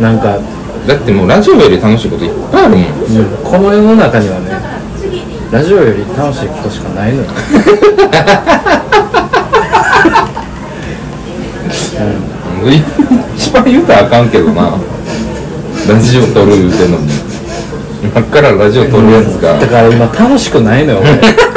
なんか、だってもうラジオより楽しいこといっぱいあるもん。うん。この世の中にはねラジオより楽しいことしかないのよ、一番言うたらあかんけどな。ラジオ撮る言うてんのに。今からラジオ撮るやつが。だから今楽しくないのよ俺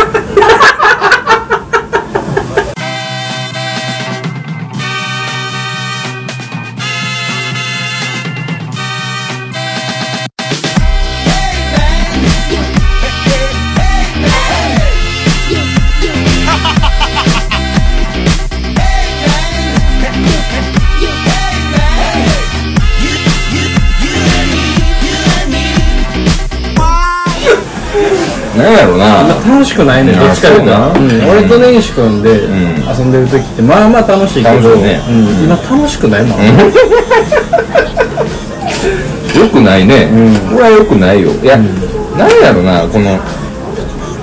楽しくないのよどっちかというと俺と根岸君でん。遊んでる時ってまあまあ楽しいけど、ねうん。今楽しくないもん、よくないね、これはよくないよ。いや、なんやろなこの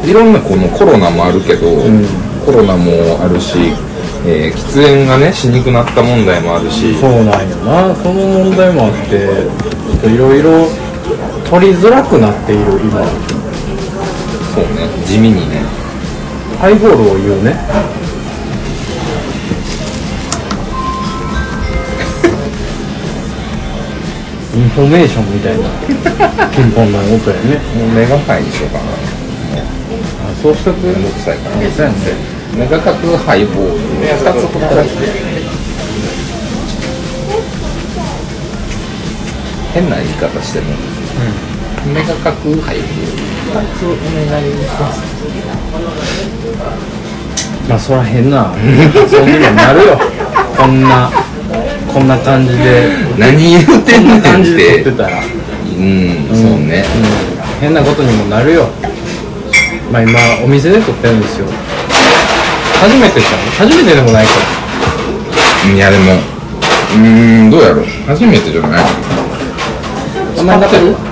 いろんなこのコロナもあるけど、コロナもあるし、えー喫煙がねしにくなった問題もあるし。そうなんよな。その問題もあってちょっといろいろ取りづらくなっている今地味にね。ハイボールを言うね。インフォメーションみたいな。ピンポンの音やね。もうメガハイにしようか。なあそうしとく？めんどくさいから。そうやね。メガ角ハイボール。2つほど出して。変な言い方しても、メガ角ハイボール2つお願いします。まあそら変な。そうにもなるよ。こんなこんな感じで。何言うてんねんっこんな感じでて撮ってたら。うん、そうね、うん。変なことにもなるよ。まあ今お店で撮ってるんですよ。初めてじゃん。初めてでもないかいやでもうーんどうやろう。初めてじゃない。あんまりなかった？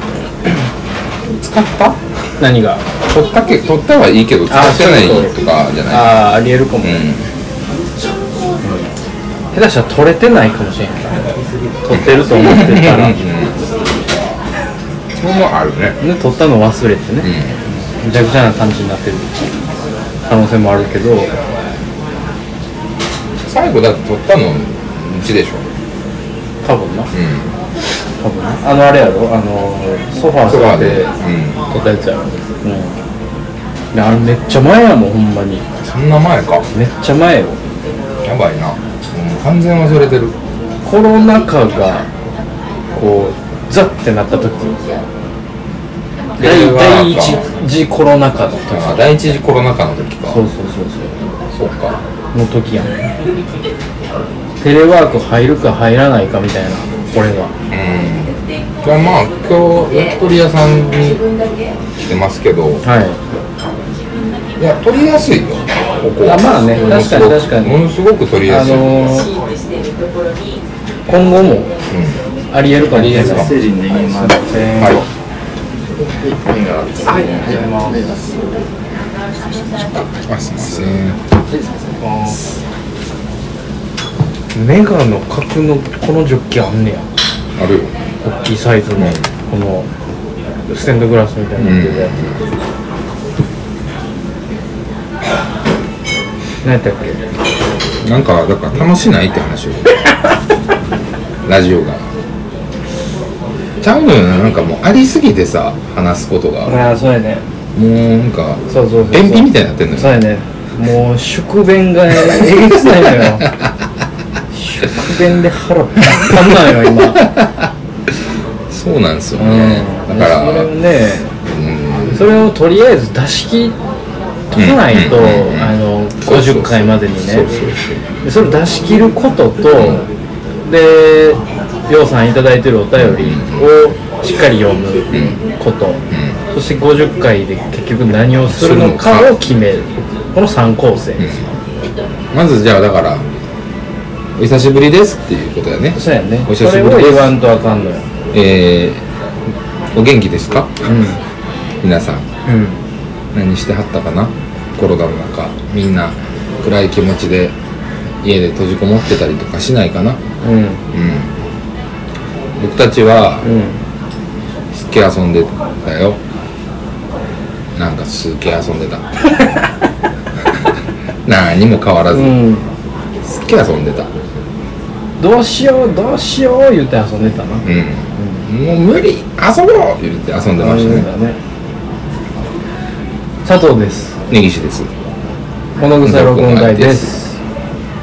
使った？何が？取ったけ取ったはいいけど使ってないとかじゃない。ああありえるかも、うん。下手したら撮れてないかもしれへん撮ってると思ってたら。うん。それもあるね。ね撮ったの忘れてね、むちゃくちゃな感じになってる可能性もあるけど。最後だって取ったのうちでしょ。多分な。うん多分なあのあれやろ？あのソファーソファーで。撮ったやつやろう。ん。であれめっちゃ前やもんほんまに。そんな前か？めっちゃ前よ。やばいな。もう完全忘れてる。コロナ禍がこうザッてなった時。第第一次コロナ禍の時。あ第一次コロナ禍の時か。そうそうそうそう。かそうの時やん。テレワーク入るか入らないかみたいなこれがうん。じゃあまあ今日焼き鳥屋さんに来てますけど。はい。や取りやすいよ。ここ。あまあねものすごく。確かに確かに。ものすごく取りやすい、あのー今後もうん。ありえるかりえなります。はい。あすいませんメガの角のこのジョッキあんねや。あるよ。大きいサイズのこのステンドグラスみたいになってるやつ、何やったっけ？なんかだから楽しないって話を ラジオが。ちゃうのよななんかもうありすぎてさ話すことが。ああそうやね。もうなんかそうそうそうそう。便秘みたいになってんのよ。そうやね。もう宿便がえげつないのよ 宿便で腹パンなのよ今そうなんですようん。ね、だからそれをねうん。それをとりあえず出し切っとかないと、うん。うん。うんうんあのそうそうそう50回までにねでそれを出し切ることと、でようさんいただいてるお便りをしっかり読むこと、そして50回で結局何をするのかを決める。この3構成、まずじゃあだからお久しぶりですっていうことやね。そうやね。お久しぶりです。を言とあかんのよえー、お元気ですか？うん。皆さん。うん。何してはったかな？コロナの中。みんな暗い気持ちで家で閉じこもってたりとかしないかな？うん。うん。僕たちはうん。すっげえ遊んでたよ。なんかすっげえ遊んでた。何も変わらず、うんすっげえ遊んでた。どうしようどうしよう言って遊んでたな。うん、もう無理遊ぼう言って遊んでましたね。だね。佐藤です。根岸です。物草録音会です。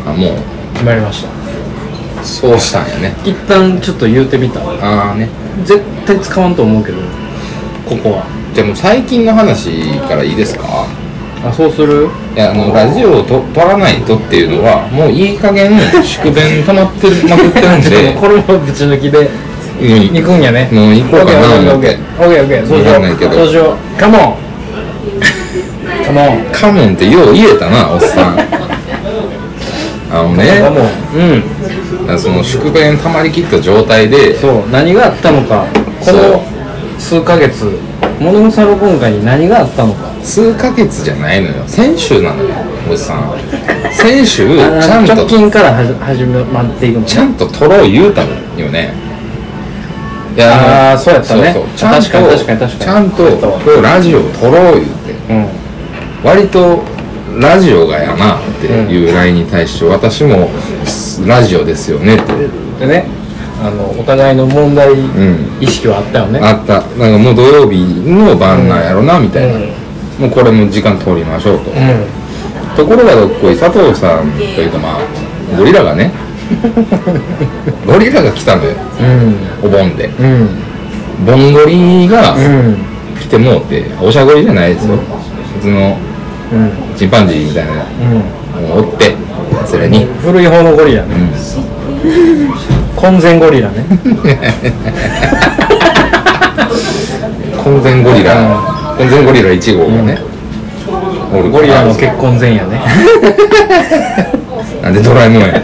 あもう。決まりました。そうしたんやね。一旦ちょっと言うてみた。ああね。絶対使わんと思うけどここは。じゃあもう最近の話からいいですか？あそうする？いやあのラジオをと撮らないとっていうのはもういい加減宿便溜まってるまくってるんで。これもぶち抜きでうん。行くんやね。もう行こうかな思ってオッケーオッケーオッケー。そうしよわかんないけど。うそうしよう。カモン。カモン。カモンってよう言えたなおっさん。あのね。カモン。うん。その宿便溜まりきった状態で。そう。何があったのか。この数ヶ月物草録音会に何があったのか。数ヶ月じゃないのよ。先週なのよおじさん。先週ちゃんと直近からはじ始まっていくのね。ちゃんと撮ろう言うたのよね。いあーのそうやったね。そうちゃんと確かに確かに。確かにちゃんと今日ラジオ撮ろう言うて。うん。割とラジオがやなっていう LINE に対して私もラジオですよねって。でねあのお互いの問題ん。意識はあったよね、あった。なんかもう土曜日の晩なんやろなみたいな、うんもうこれも時間取りましょうと、うところがどっこい佐藤さんというかまあゴリラがね ゴリラが来たのよ。ん。お盆で。うん。ボンゴリがうん。来てもうておしゃごりじゃないですよ。普通のうん。チンパンジーみたいなうをおってそれに。古い方のゴリラね 婚前ゴリラね。婚前ゴリラ。婚前ゴリラ1号がね、おるゴリラの結婚前夜ね。なんでドラえもんや。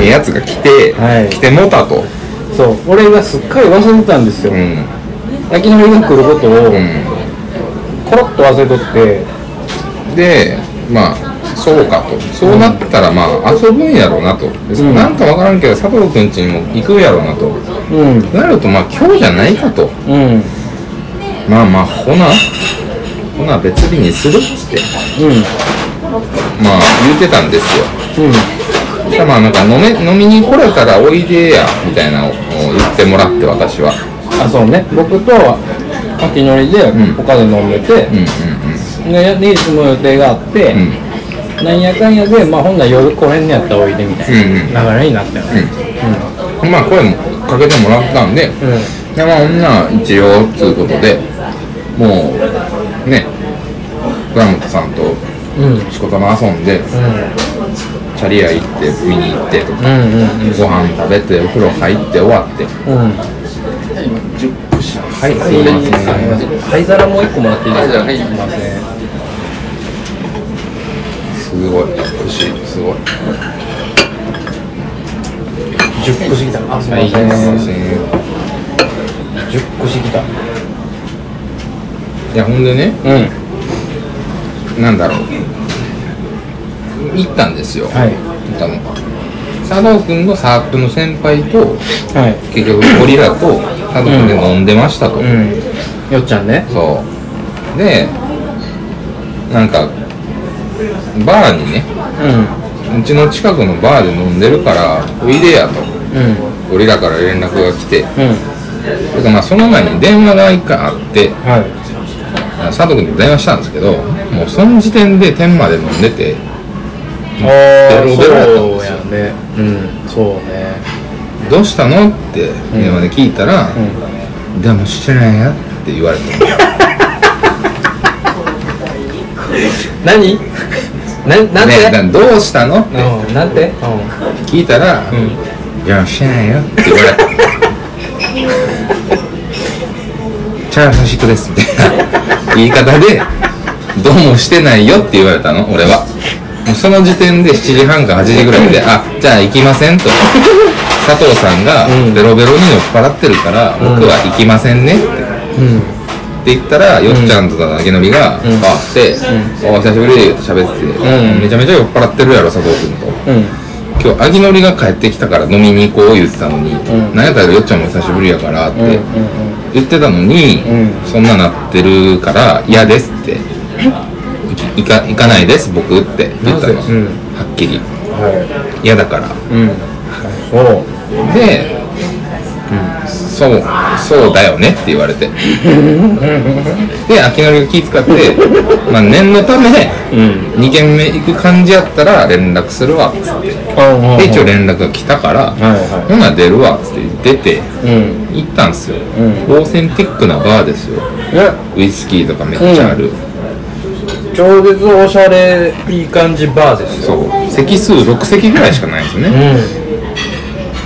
ええやつが来て、はい。来てもたと。そう。俺がすっかり忘れてたんですよ、うん。焼きのりが来ることをうん。コロッと忘れとって。でまあそうかと。そうなったらまあ遊ぶんやろうなと、でん。なんかわからんけど佐藤くん家にも行くやろうなと。うん。なるとまあ今日じゃないかと。うん。まあまあほな。ほな別日にするっつって。うん。まあ言ってたんですよ。うん。そしたらまあなんか飲め飲みに来れたらおいでやみたいなのを言ってもらって私は。あそうね。僕と秋のりでん。他で飲んでてうんうんでニースの予定があって、うんうんなんやかんやでまあほんなら夜来へんねやったらおいでみたいな流れになったよねうん。まあ声もかけてもらったんで、うん、うんでまあ女一応つうことでもうね倉本さんとうん。しこたま遊んでチャリ屋行って見に行ってとか、うんうんご飯食べてお風呂入って終わって。うん。うんはいすいません。灰皿もう一個もらっていいですか？はい。すいませんすごい。串すごい。10個してきた。あすいません。いません。10個してきた。いやほんでね。うん。なんだろう。行ったんですよ、はい。行ったの佐藤君のサークルの先輩とはい。結局ゴリラと佐藤君で飲んでましたと、うん。よっちゃんね。そう。でなんかバーにねううちの近くのバーで飲んでるからおいでやと。んうん。ゴリラから連絡が来て。うん。てかまあその前に電話が一回あってはい。佐藤君と電話したんですけどもうその時点で天まで飲んでてベロベロやったん。そうですよやね。うん。そうね「どうしたの?」って電話で聞いたらうん「でもしてないや」って言われて何ななんねどうしたの?」って。うんなんて？聞いたら「うん。いやしてないよ」って言われた「チャーハシクです」みたいな言い方で「どうもしてないよ」って言われたの俺は。もうその時点で7時半か8時ぐらいで「あじゃあ行きません」と。佐藤さんがうん。ベロベロに酔っ払ってるから「僕は行きませんね」って。うんって言ったら、よっちゃんとだけのりが、うん。あって、お久しぶりって喋ってて、ん。めちゃめちゃ酔っ払ってるやろ、佐藤君と。うん。今日アギノリが帰ってきたから飲みに行こう言ってたのに、ん。なんやったらよっちゃんも久しぶりやからって言ってたのに、うん。そんななってるから嫌ですって。行か行かないです僕って言ったの、うん。はっきり。は嫌だから。いうん。そうで、そうそうだよねって言われて。で秋のりが気遣って、まあ、念のためうん。2軒目行く感じやったら連絡するわっつって。で一応連絡が来たからほな出るわっつって出て行ったんすよ、うん。オーセンティックなバーですよ。えウイスキーとかめっちゃある、超絶おしゃれいい感じバーですよ。そう。席数6席ぐらいしかないんですよね、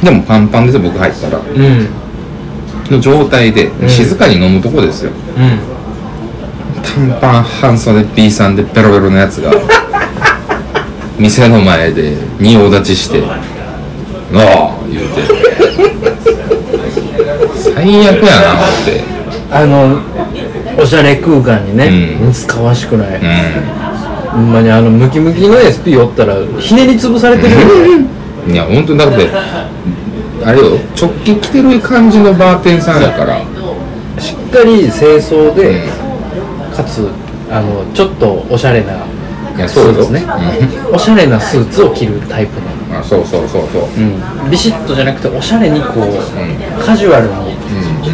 でもパンパンですよ僕入ったら。うんうんの状態でん。静かに飲むとこですよ、うん。短パン半袖 B さんでベロベロのやつが 店の前で仁王立ちして「なあ」言うて。最悪やな思って。あのおしゃれ空間にねうん。使わしくない、うほんまにあのムキムキの SP おったらひねり潰されてるよね。ん いや本当にだってあれよ直帰来てる感じのバーテンさんやから。しっかり清掃で、うかつあのちょっとおしゃれなスーツね、おしゃれなスーツを着るタイプの、あそうそうそうそう。うん、ビシッとじゃなくておしゃれにこう、カジュアルに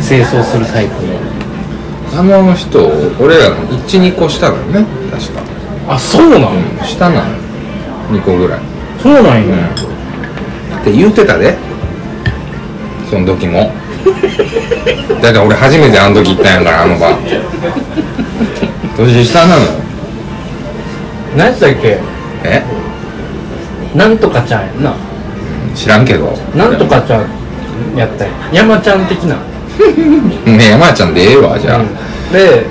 清掃するタイプの。あの人俺らの12個下なのね。確か。あそうなの、下なの。2個ぐらい。そうなんや、って言うてたでその時も。だから俺初めてあの時行ったんやからあの場。年下なの？よ何やったっけ？え？なんとかちゃんやんな。知らんけど。なんとかちゃんやったや。ん山ちゃん的な。ね山ちゃんでええわじゃあ、うん。で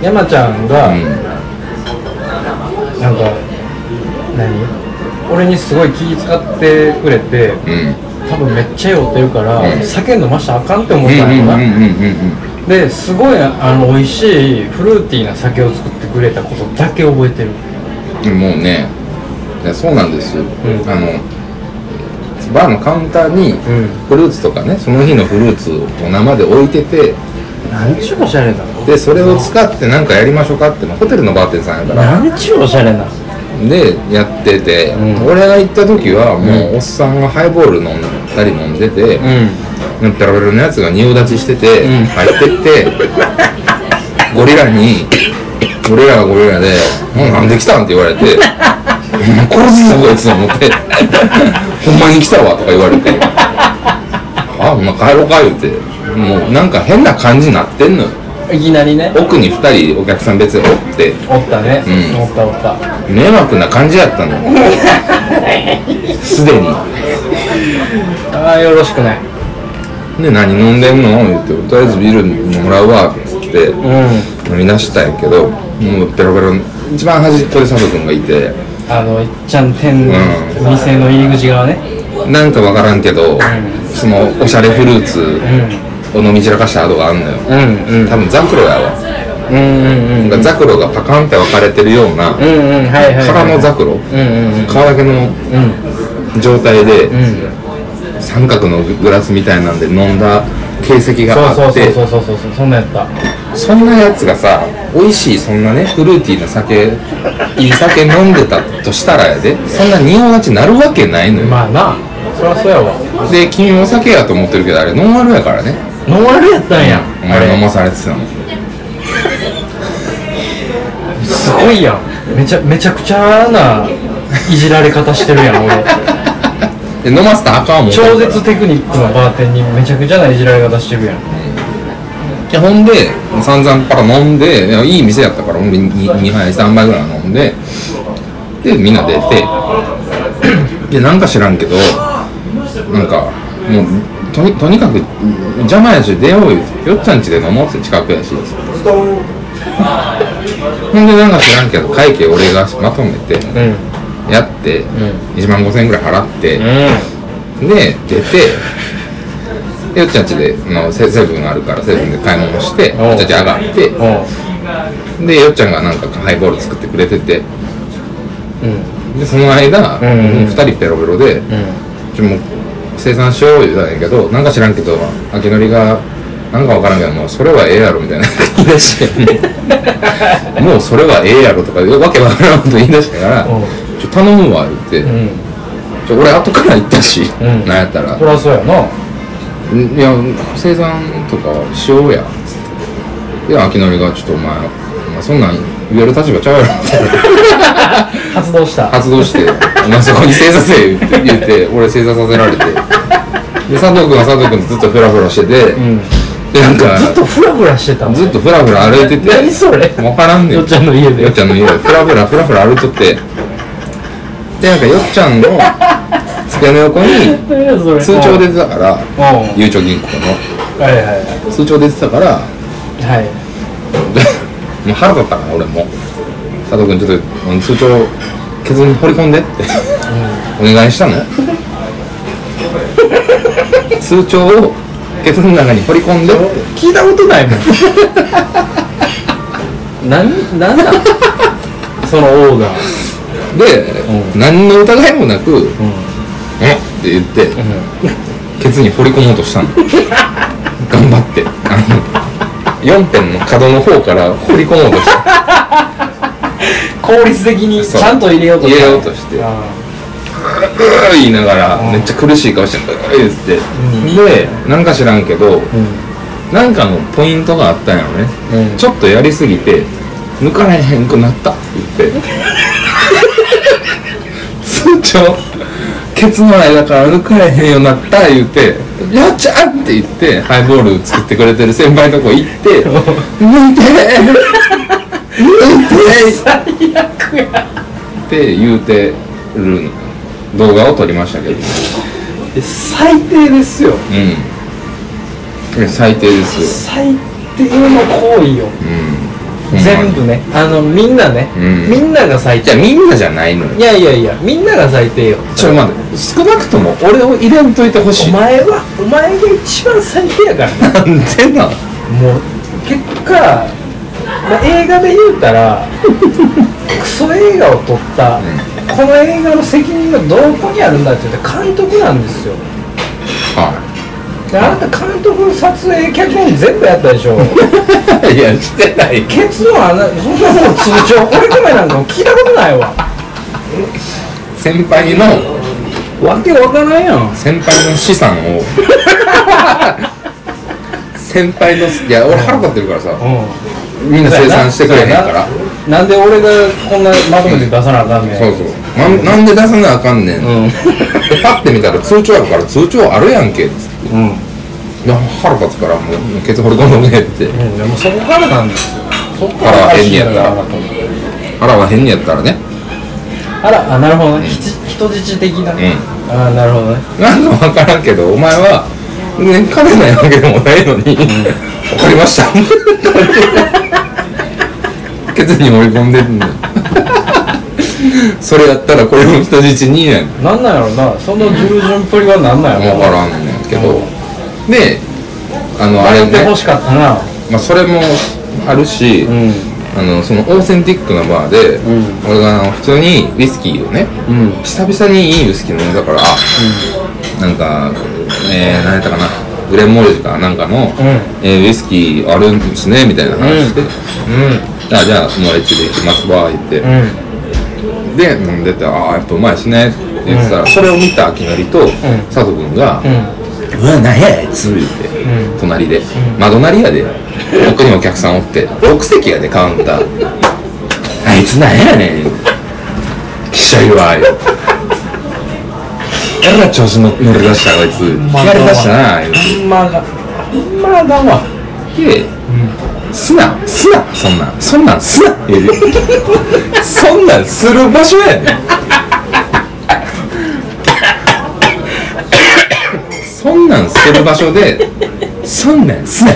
山ちゃんが、うん。なんか何？俺にすごい気遣ってくれてうん多分めっちゃ酔ってるから、うん酒飲ましたらあかんって思ったんやですごいあの美味しいフルーティーな酒を作ってくれたことだけ覚えてる。うんもうねそうなんですよ、ん。あのバーのカウンターにん。フルーツとかねその日のフルーツを生で置いててなんちゅうおしゃれなの？でそれを使って何かやりましょうかってホテルのバーテンさんやから。なんちゅうおしゃれなでやってて、うん。俺が行った時はもうおっさんがハイボール飲んだり飲んでて、うん。ペロペロのやつが仁王立ちしてて、うん。入ってってゴリラにゴリラがゴリラで「もうなんで来たん?」って言われて「お前殺すぞこいつ」と思って「ほんまに来たわ」とか言われて「あもう帰ろうか」言うてもうなんか変な感じになってんのよ。いきなりね。奥に2人お客さん別におって。おったね、うん。おったおった。迷惑な感じやったの。すでにああよろしくないで何飲んでんの？言ってとりあえずビールもらうわっつってうん。飲み出したんやけどもうペロペロ一番端っこで佐藤君がいて。あのいっちゃん店、ん。店の入り口側ね。なんかわからんけど、そのおしゃれフルーツを飲み散らかした跡があんのよ、うんうん。多分ザクロやわ、うんうんうんザクロがパカンって分かれてるような、空のザクロ、うんうんうん。皮だけのうん。状態で、うん三角のグラスみたいなんで飲んだ形跡があそうってそうそうそうそうそうそんなやったそんなやつがさ美味しいそんなねフルーティーな酒いい酒飲んでたとしたらやでそんな仁王立ちなるわけないのよ、まあなそりゃそうやわで君お酒やと思ってるけどあれノンアルやからねノンアルやったんや、お前飲まされてたのすごいやんめちゃめちゃくちゃないじられ方してるやん俺飲ませたらあかんもん。超絶テクニックのバーテンにめちゃくちゃないじられ方してるやん。いやほんで散々パラ飲んでいやいい店やったからほんで 2, 杯3杯ぐらい飲んででみんな出てでなんか知らんけどなんかもうとにとにかく邪魔やし出ようよよっちゃん家で飲もうって近くやしほんでなんか知らんけど会計俺がまとめてうんやって、1万5000円ぐらい払って、うで出てでよっちゃんちであのセセブンあるからセブンで買い物してよっちゃんち上がってでよっちゃんがなんかハイボール作ってくれててうん。でその間、うん。うん2人ペロペロで、うん。ちょもう生産しよう言うたんやけどなんか知らんけど明典がなんかわからんけどもうそれはええやろみたいな。言い出してもうそれはええやろとかわけわからんこと言い出したからう。んちょ頼むわ言って、うん。ちょ俺後から行ったし、うん。なんやったら。そりゃそうやな「んいや生産とかしようや」つってで明典が「ちょっとお前お前そんなん言える立場ちゃうやろ」発動した。発動して「お前そこに正座せえ」言って言って俺正座させられて。で佐藤君は佐藤君とずっとフラフラしてて、うん。でなんかずっとフラフラしてたもんずっとフラフラ歩いてて何それ？分からんねん。よっちゃんの家で。よっちゃんの家でフラフラフラフラ歩いとってでなんかよっちゃんの机の横に通帳出てたからうん。ゆうちょ銀行の。はいはいは通帳出てたからいはい。もう腹立ったから俺も。佐藤君ちょっと通帳ケツに掘り込んでって。お願いしたの。通帳をケツの中に掘り込んで。って聞いたことないもん。なんなんだ？そのオーダーで、う何の疑いもなく「うん」うんって言って、ケツに掘り込もうとしたの。頑張って。あの4辺の角の方から掘り込もうとした。効率的にちゃんと入れようと入れようとして。あうー言いながらめっちゃ苦しい顔して「うー言って、でなんか知らんけどーうん。なんかのポイントがあったんやろね、うんちょっとやりすぎて抜かれへんくなったって言って通帳ケツの間から抜かれへんようになった言って「やっちゃん!」って言ってハイボール作ってくれてる先輩のとこ行って「抜いて！抜いて!」最悪やって言うてる動画を撮りましたけど。最低ですよ。うん。最低ですよ。最低の行為よ。うん全部ね。あのみんなね、うん。みんなが最じゃあ低みんなじゃないのよ。いやいやいやみんなが最低よ。ちょ待って。少なくとも俺を入れんといてほしい。お前はお前が一番最低やからね。なんでなん？もう結果、まあ、映画で言うたらクソ映画を撮った、この映画の責任がどこにあるんだって言って監督なんですよ。はであなた監督撮影脚本全部やったでしょ？い いやしてない。ケツの穴そんなもん通帳？掘り込めなんかも聞いたことないわ。先輩のわけわからんやん。先輩の資産を。先輩のいや俺腹立ってるからさ。みんな生産してくれへんからななんで俺がこんなまとめて出さなあかんねん。そうそう。なんなんで出さなあかんねん、うん。でパッて見たら通帳あるから通帳あるやんけ。っつってうん。いや腹立つからもうケツ掘り込んでおけって。うんでもそこからなんですよ。そこから腹は変にやったら。腹は変にやったらね。あらあなるほどね。人質的な、ん。あなるほどね。なんか分からんけどお前は、ね、金ないわけでもないのに「分かりました」ケツに盛り込んでんの。それやったらこれも人質にやん。なんなんやろな。その従順っぷりはなんなんやろ。分からんねんけど。であのあれね。やってほしかったな。まあ、それもあるし、うん。あのそのオーセンティックなバーで、ん。俺が普通にウイスキーをねうん。久々にいいウイスキー飲んだから、あなんかえー、何やったかな。グレンモルジかなんかの、うん。えーウイスキーあるんですねみたいな話して、うんあじゃあもうエッチで行きますわ言って、うん。で飲んでて「ああやっぱうまいですね」って言ってたら、それを見た秋成と、佐藤君が「うんうわ何やあいつ」言って、ん。隣で、窓なりやで。奥にお客さんおって。6席やでカウンターあいつ何やねんきしゃいわ言うてやら調子の乗り出したこいつ。やりだしたな言うてほんまがほんまだわ。で、すなすな。そんなん。そんなんすな。そんなんする場所やでそんなんする場所でそんなんすな。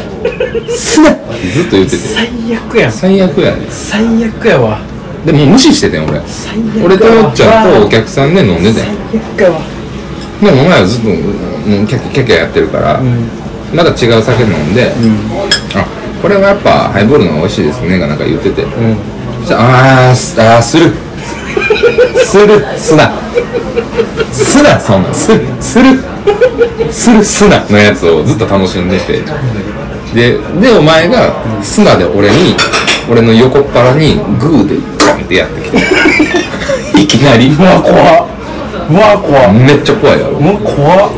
すな。ってずっと言ってて。最悪やん。最悪やで。最悪やわ。でも無視しててん俺。俺とよっちゃんとお客さんで飲んでて最悪やわ。でもお前はずっとうんキャッキャキャッキャやってるから、まだ違う酒飲んで、あこれはやっぱハイボールの方が美味しいですねがなんか言ってて、うんそしたらあーすあーする。するすな。すなそんな。んすする。するすな。のやつをずっと楽しんでて。ででお前がすなで俺に俺の横っ腹にグーでガンってやってきて。いきなり。うわ怖っ。うわ怖っ。めっちゃ怖いやろ。うわ怖っ。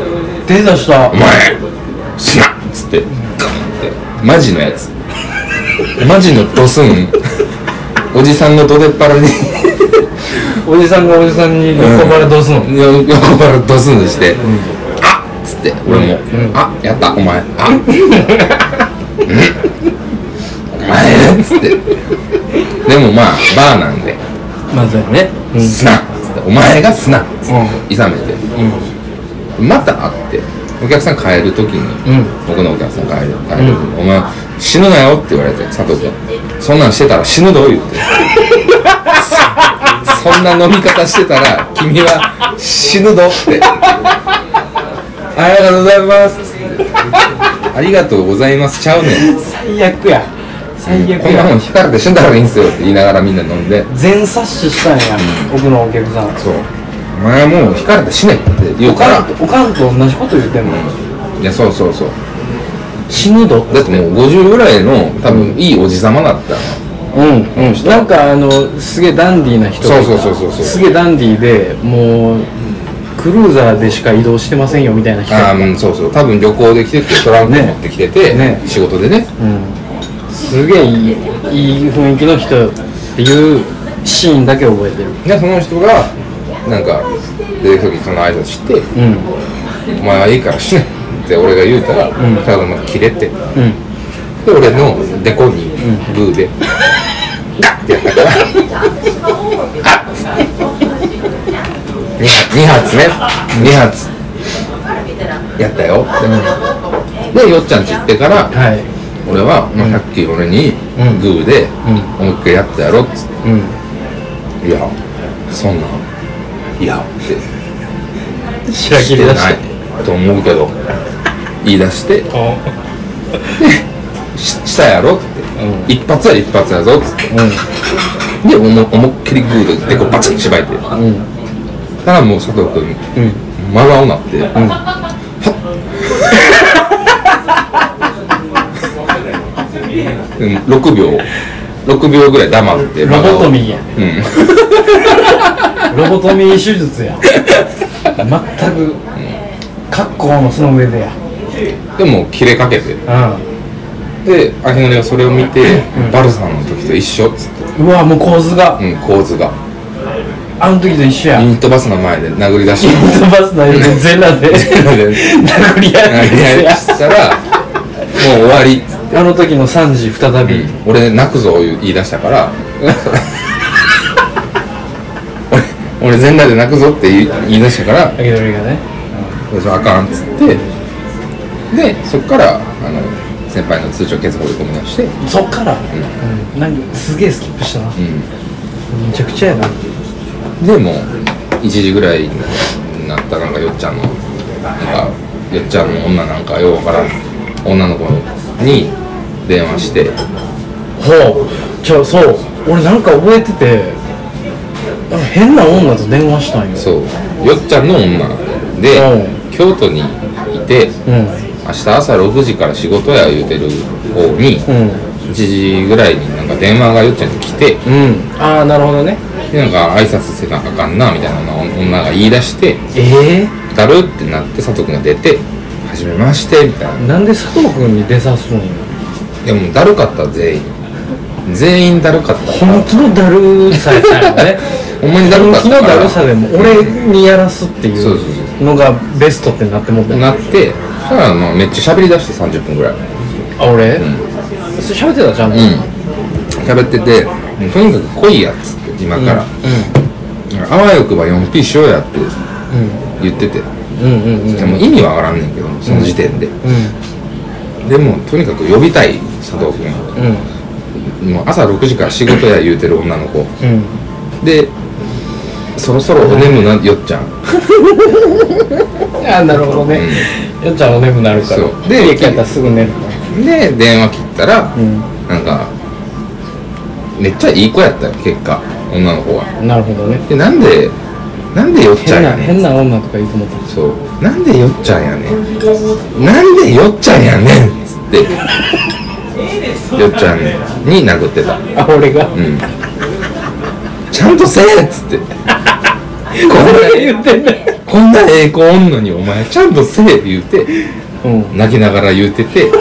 手出した。お前すなマジのやつ。マジのドスン。おじさんのどでっ腹に。おじさんがおじさんに横腹どうすん。の、よ横腹ドスンして、あっつって。俺も、あやった。お前。あうん。お前っつって。でもまあバーなんで。まずはね。うん。すなっつって。お前がすなっつって。ういさめて、また会ってお客さん帰る時に、うん。僕のお客さん帰る帰る時に、お前死ぬなよって言われて佐藤君。そんなんしてたら死ぬど言って。そ そんな飲み方してたら君は死ぬどって。ありがとうございます。ありがとうございます。ちゃうねん。最悪や。最悪こんなもんや引かれて死んだらいいんすよって言いながらみんな飲んで。全察ししたんや。僕のお客さん。そうお前はもう引かれて死ねって言うおから。おかんと同じこと言ってんの？いやそうそうそう。死ぬどだってもう50ぐらいの多分いいおじさまだった。のうん。うん。なんかあのすげえダンディーな人。がそうそうそうそうそう。すげえダンディーでもうクルーザーでしか移動してませんよみたいな人。ああうんそうそう。多分旅行で来ててトランク持ってきてて、ね。仕事でね。うん。すげえいいいい雰囲気の人っていうシーンだけ覚えてる。でその人がなんか出てく時その挨拶してうん「お前はいいから死ね」って俺が言うたら、ただまあ切れてでうん。俺のデコにグーで、ガッてやったからあっつって。2発ね。2発。やったよ。ってでよっちゃんち行ってからはい。俺は、まあ、さっき俺にうん。グーでう思いっきりやったやろっつって。うん。いやそんなんいやって。白切り出して。ないと思うけど。言い出して。ししたやろって、うん。一発は一発やぞっつって。うで思い思いっきりグーででこうバチッとしばいて。だん。うんからもう佐藤君うん。真顔になって、うん、6 秒。6秒ぐらい黙ってロボトミーや。うんロボトミー手術や。全く格好のその上でや。でも切れかけて。うでアヒノリがそれを見て、バルさんの時と一緒っつって、んうわもう構図が。うん、構図が。あの時と一緒や。イントバスの前で殴り出し。イントバスの間で全裸で。殴り合殴り合いしたらもう終わりっつって、あの時の3時再び、俺泣くぞ言い出したから俺俺全裸で泣くぞって言い出したからあげどりがね。それあかんっつって。でそっからあの先輩の通帳ケツ放り込み出して、うそっから、うん。なんかすげえスキップしたな。めちゃくちゃやな。んでもう1時ぐらいになったなんかよっちゃんのなんかよっちゃんの女なんかようわからん。女の子に電話して。ほう。ちょそう。俺なんか覚えててなんか変な女と電話したんよ。そう。よっちゃんの女。で、う京都にいてうん。明日朝6時から仕事や言うてる方にうん。1時ぐらいになんか電話がよっちゃんに来てうん。ああなるほどね。でなんか挨拶せなあかんなみたいなのを女が言い出してえ「だる?」ってなって佐藤君が出て「はじめまして」みたいな。えなんで佐藤君に出さすのよ？いやもうだるかった全員全員だるかった。本気のだるさやったよね。ほんまにだるかったから本気のだるさでも俺にやらすっていそうのがベストってなってもったよなってそしたらまあめっちゃ喋り出して30分ぐらい。あ俺、それ喋ってたちゃん。とうん。喋っててとにかく来いやっつって今から、あわよくば 4P しようやって言ってて、うんうんうんうん。でも意味わからんねんけどその時点で、うん。でもとにかく呼びたい佐藤君。うんもう朝6時から仕事や言うてる女の子。うん。でそろそろお眠なよっちゃん。あなるほどね、よっちゃんお眠なるから。そう。で家帰ったらすぐ寝る。からで電話切ったら、ん。なんかめっちゃいい子やったよ結果。女の子は。なるほどね。でなんでなんでよっちゃんやねん。変な女とか言うと思った。そう。なんでよっちゃんやねん。なんでよっちゃんやねんっつってよっちゃんに殴ってた。あ俺が？うん。ちゃんとせえっつって。こんな言ってんねこんなええ子おんのにお前ちゃんとせえ言うてうん。泣きながら言うてて。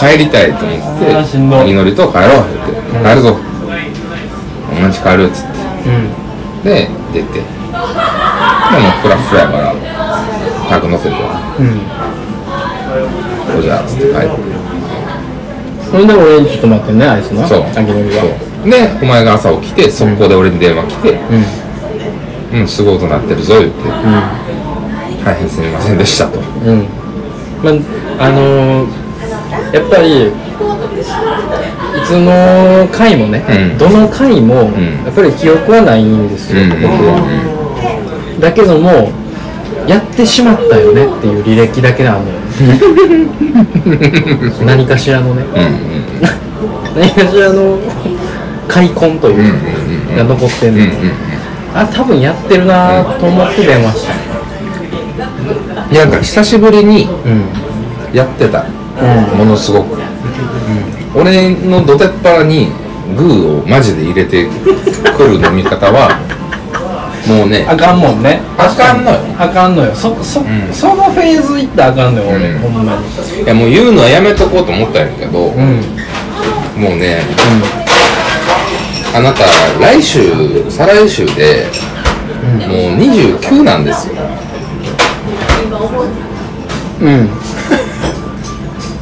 帰りたいと思ってあーしんどい。みのりと帰ろうって。帰るぞ。同じ帰るっつって。うん。で出て。でもうフラフラやから客乗せてうん「おじゃあ」っつって帰ってそれで俺にちょっと待ってねあいつなそう。あきのりがそう。でお前が朝起きて速攻で俺に電話来てうん「うんすごいことなってるぞ」言って「大変すみませんでした」と。うん。うんまああのー、やっぱりいつの回もね、うん。どの回も、ん。やっぱり記憶はないんですよ、うん僕は、だけどもやってしまったよねっていう履歴だけなのよ 何かしらのね。うんうん何かしらの開墾というか、うんうんうんが残ってんの、うんうんあ多分やってるなと思って電話した。いやなんか久しぶりにうん。やってた。うん。ものすごく、俺のどてっぱらにグーをマジで入れてくる飲み方はもうね。あかんもんね。あかんのよ。あかんのよ。そそ,、ん。そのフェーズいったらあかんのよ俺、うん。ほんまに。いやもう言うのはやめとこうと思ったんやけど、もうねあなた来週再来週で、もう29なんですよ。うん。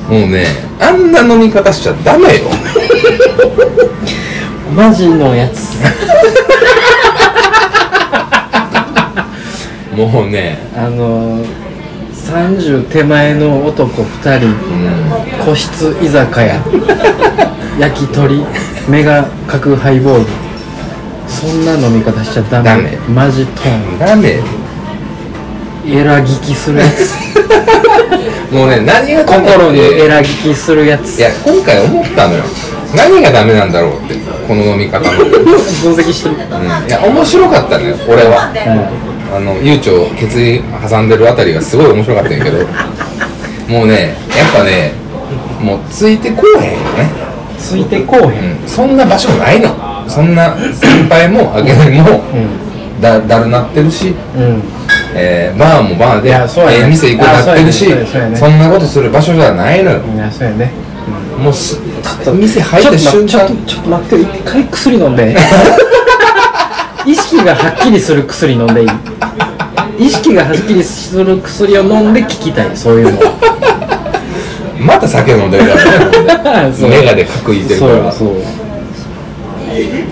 もうねあんな飲み方しちゃダメよ。マジのやつ もうね。あのー、30手前の男2人うん。個室居酒屋焼き鳥メガ角ハイボール。そんな飲み方しちゃダメ。ダメ。マジトーン。ダメ。エラ聞きするやつ。もうね何が心にエラ聞きするやつ。いや今回思ったのよ。何がダメなんだろうってこの飲み方分析してる。や面白かったのよ俺はあの悠長ケツに挟んでるあたりがすごい面白かったんやけど もうねやっぱねもうついてこうへんよね、ついてこうへん。うん、そんな場所ないの。そんな先輩もあげないもうん。だだるなってるし、うん。えーバーもバーでね。ええ店行くなってるしあそね。ね。そんなことする場所じゃないのよ。そうやね。もうす店入った瞬間ちょっとちょっと待って一回薬飲んで。意 識がはっきりする薬飲んでいい？意識がはっきりする薬を飲んで聞きたい。そういうの。はまた酒飲んでるからメガで角いてるから。そうそう。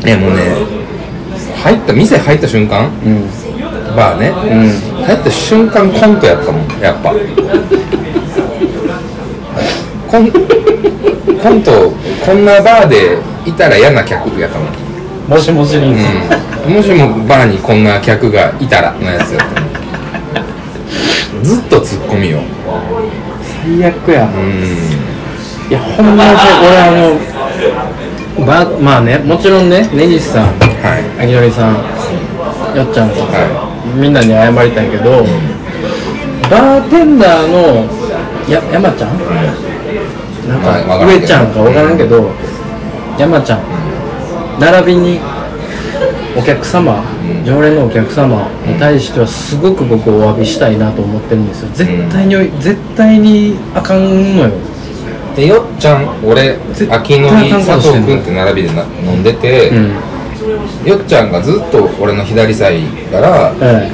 えもうね入った店入った瞬間うん。バーね、うん。入った瞬間コントやったもんやっぱ。コンコントこんなバーでいたら嫌な客やったもん。もしもし。リンさんうん、もしもバーにこんな客がいたらのやつやっずっとツッコミよ。最悪や。うん。いやほんまに俺あのばまあねもちろんね根岸さんはい。あきのりさんよっちゃんさん、はみんなに謝りたいけど、バーテンダーのや山ちゃん？なんか上ちゃんか分からんけど、山ちゃん並びにお客様、常連のお客様に対してはすごく僕お詫びしたいなと思ってるんですよ。絶対に、絶対にあかんのよ。でよっちゃん俺絶秋のり対あかんことしてんの佐藤君って並びでな飲んでて、うん。よっちゃんがずっと俺の左サイからえ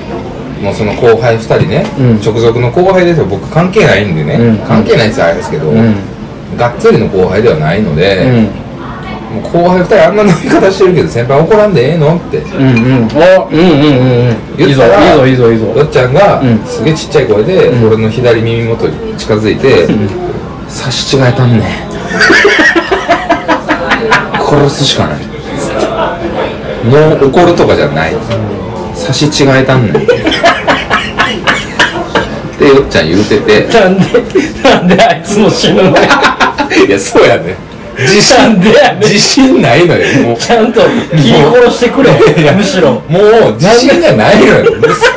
もうその後輩2人ね、うん。直属の後輩ですよ僕関係ないんでね、うん。関係ないって言ったらあれですけど、えうん。がっつりの後輩ではないので、うんもう後輩2人あんな飲み方してるけど先輩怒らんでええのってうんうん。おうんうんうんうん。いいぞ言ったらいいぞいいぞいいぞよっちゃんがうん。すげえちっちゃい声で、うん。俺の左耳元に近づいて「差し違えたんね。ん殺すしかない」もう怒るとかじゃない。差し違えたんね。んってよっちゃん言うてて。なんでなんであいつも死ぬのや いやそうやね自信で。自信ないのよ。もう。ちゃんと切り殺してくれ。むしろ。もう自信がないのよ。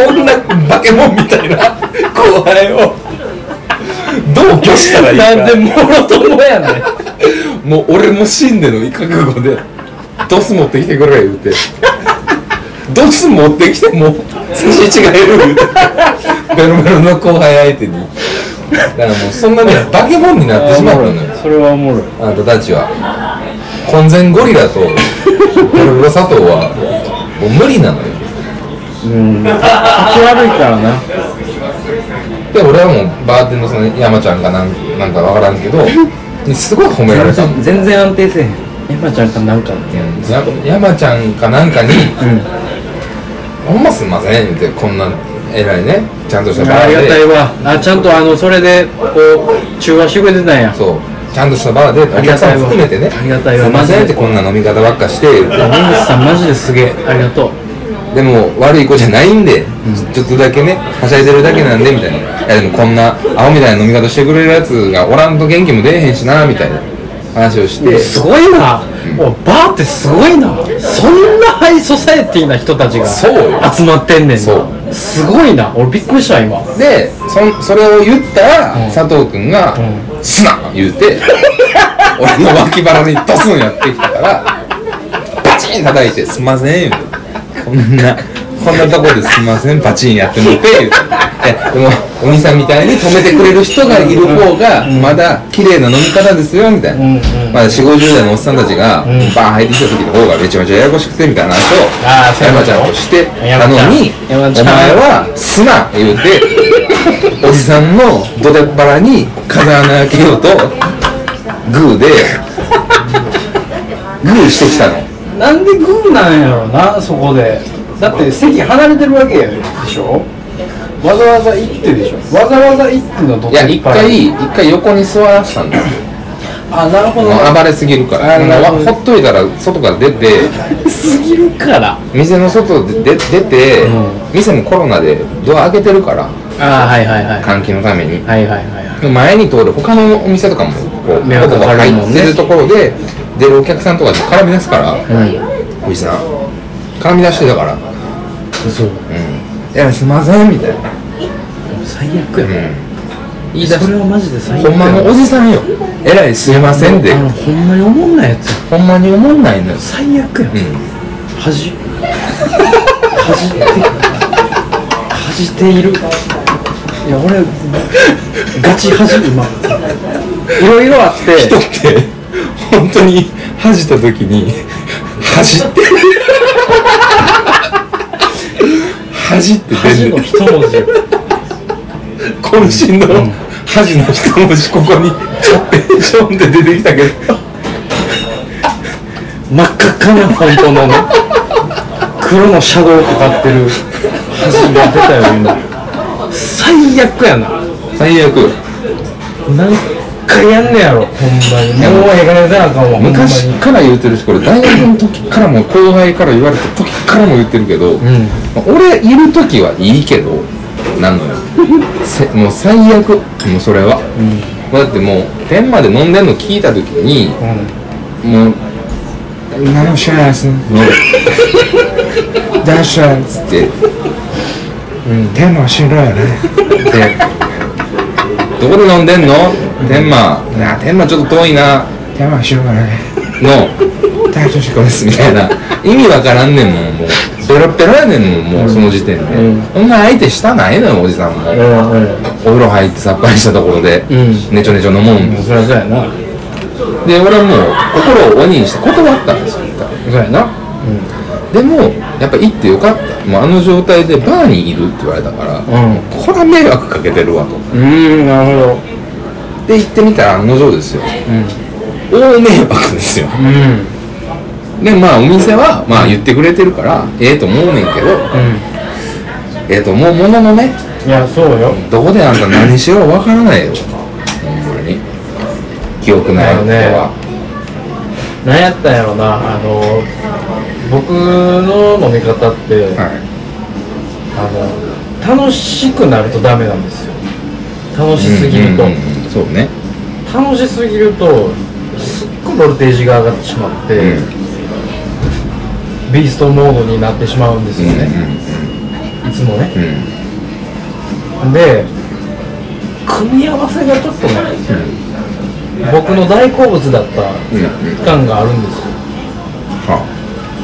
そんな化け物みたいな。後輩をどう拒したらいいかなんでもろともやねん。もう俺も死んでの覚悟でドス持ってきてくれ言うて。ドス持ってきても差し違える言うて。ベロベロの後輩相手にだからもうそんなね化け物になってしまったのよ。それはおもろい。あなたたちは。混然ゴリラとベロベロ佐藤はもう無理なのよ。うん。気悪いからな。で俺はもうバーテンのその山ちゃんかなんなんかわからんけどすごい褒められた。の全然安定せえへん。山ちゃんかなんかってや山ちゃんかなんかにうん「ほんますんません」ってこんな偉いね。ちゃんとしたバありがたいわ。あちゃんとあのそれでこう中和してくれてたんや。そう。ちゃんとしたバーでお客さんも含めてね。ありがたいわ。すいませんってこんな飲み方ばっかして。言うて根岸さんマジですげえ。ありがとう。でも悪い子じゃないんで、ちょっとだけねはしゃいでるだけなんでみたいな。いやでもこんなアホみたいな飲み方してくれるやつがおらんと元気も出えへんしなみたいな。話をして。すごいな、もうバーってすごいな。そんなハイソサエティな人たちがそうよ。集まってんねんな。そうすごいな。俺びっくりした今。でそんそれを言ったら、うん。佐藤君がん「すな!」言うて 俺の脇腹にドスンやってきたからパチン叩いて「すんません」言うて。こんなこんなとこですんませんパチンやってもって言うて。えでもお兄さんみたいに止めてくれる人がいる方がまだ綺麗な飲み方ですよみたいな、まだ4 5 0代のおっさんたちが、んバーン入ってきた時の方がめちゃめちゃややこしくてみたいな話を山ちゃんとしてたのにお前は「すな!」言うて おじさんのどでっ腹に風穴開けようとグーでグーしてきたの。なんでグーなんやろなそこで。だって席離れてるわけやでしょ？わざわざ行ってでしょ。わざわざ行ってのどっいや一回一回横に座らせたんですよ。あなるほどもう暴れすぎるから。ほっといたら外から出てすぎるから。店の外で出出て、うん。店もコロナでドア開けてるから。ああはいはいはい。換気のために。はいはいはい。はい前に通る他のお店とかもこう迷惑かかるもんね。るところで出るお客さんとかで絡み出すからうん。おじさん。絡み出してたから。そう。うんいやすいませんみたいな。最悪や、うん。言い出しそれはマジで最悪やほんまのおじさんよ。えらいすいませんで。ほんまに思んないやつほんまに思んないのよ。最悪や、うん。恥。恥じて。恥じている。いや俺ガチ恥今。いろいろあって。人って。本当に恥じた時に。恥って恥って出恥のる一文字。よ渾身の恥の一文字。ここにちょってちょんって出てきたけど。真っ赤っかな本当のね。黒のシャドウかかってる。恥が出たよ今。最悪やな。最悪。何回やんねやろ。ほんまに。もうええ加減せなあかんわ。昔から言ってるしこれ大学の時からも後輩から言われた時からも言ってるけど、ほん。俺いる時はいいけどなんのよ。せもう最悪。もうそれは、もうだってもう天まで飲んでんの聞いた時にうん。うんもう「何も知らないです」の「ダッシャー」っつって「天満しん。どいよね」で「どこで飲んでんの？天満」「いや天満ちょっと遠いな」「天満しんどいよね」の「大将志向です」みたいな意味わからんねんもんもう。ペロッペロやねんもんもうその時点で、うん。そんな相手したないのよおじさんも、お風呂入ってさっぱりしたところで、うん。ねちょねちょ飲もう。んそりゃそうやな。で俺はもう心を鬼にして断ったんですよそうやな。でもやっぱ行ってよかった。もうあの状態でバーにいるって言われたから、うん。これは迷惑かけてるわと。うんなるほどで行ってみたら案の定ですよ。うん。大迷惑ですよ。うん。でまあお店はまあ言ってくれてるからええと思うねんけどうええと思うもののねんいやそうよ。どこであんた何しろわからないよ。ほんまに。記憶ない人は、何やったんやろな。あの僕の飲み方って、はい。あの楽しくなるとダメなんですよ。楽しすぎると、うんうんうんそうね。楽しすぎるとすっごくボルテージが上がってしまって、ビーストモードになってしまうんですよね、いつもね。うん。で組み合わせがちょっとね、僕の大好物だった期間があるんですよ。は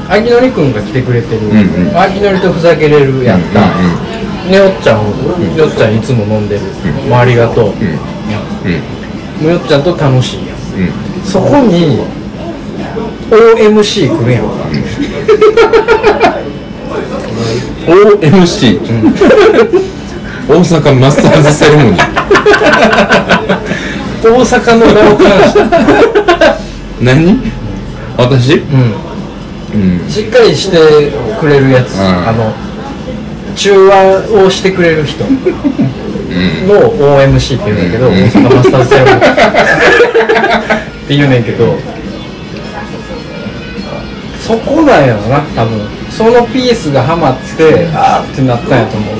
あ。きのりくんが来てくれてる、んうん。あきのりとふざけれるやった、うんでよっちゃんを、よっちゃんいつも飲んでる、もうありがとう、うんうんもうよっちゃんと楽しい。やんうん。そこに OMC 来るやん。OMC、大阪マスターズセレモニー。大阪の名を冠した、何？私？ううん。ん、しっかりしてくれるやつ、ん。あの中和をしてくれる人の OMC って言うん。だけど、大阪マスターズセレモニーって言うねんけどそこなんやろな多分。そのピースがハマってあーってなったんやと思う。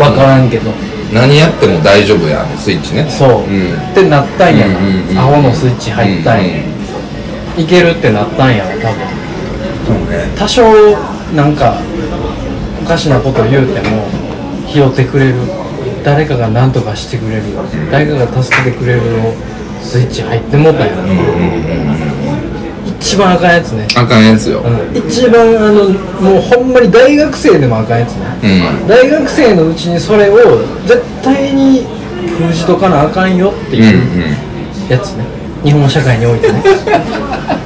わ俺分からんけど、何やっても大丈夫やスイッチね。そう、うん。ってなったんや。ろ、うんうんうん。アホのスイッチ入ったんや、いけるってなったんやろ多分。そうね。多少なんかおかしなこと言うても拾ってくれる。誰かが何とかしてくれる、誰かが助けてくれるのスイッチ入ってもうたんや、一番あかんやつね、あかんやつよ。うん。一番あのもうほんまに大学生でもあかんやつね、うん。大学生のうちにそれを絶対に封じとかなあかんよってうんういうん。やつね、日本社会においてね、う ん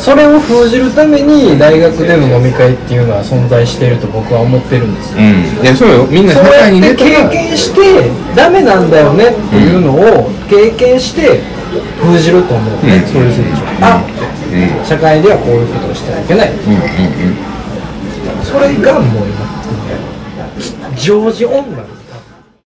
それを封じるために大学での飲み会っていうのは存在していると僕は思ってるんですよ。うん。いやそうよ。みんな社会に出たら。験してダメなんだよねっていうのを経験して封じると思うね、うん。そういうスイッチをあうん。社会ではこういうことをしてはいけない。うんうんうん。それがもう今ジョージ・オンなんです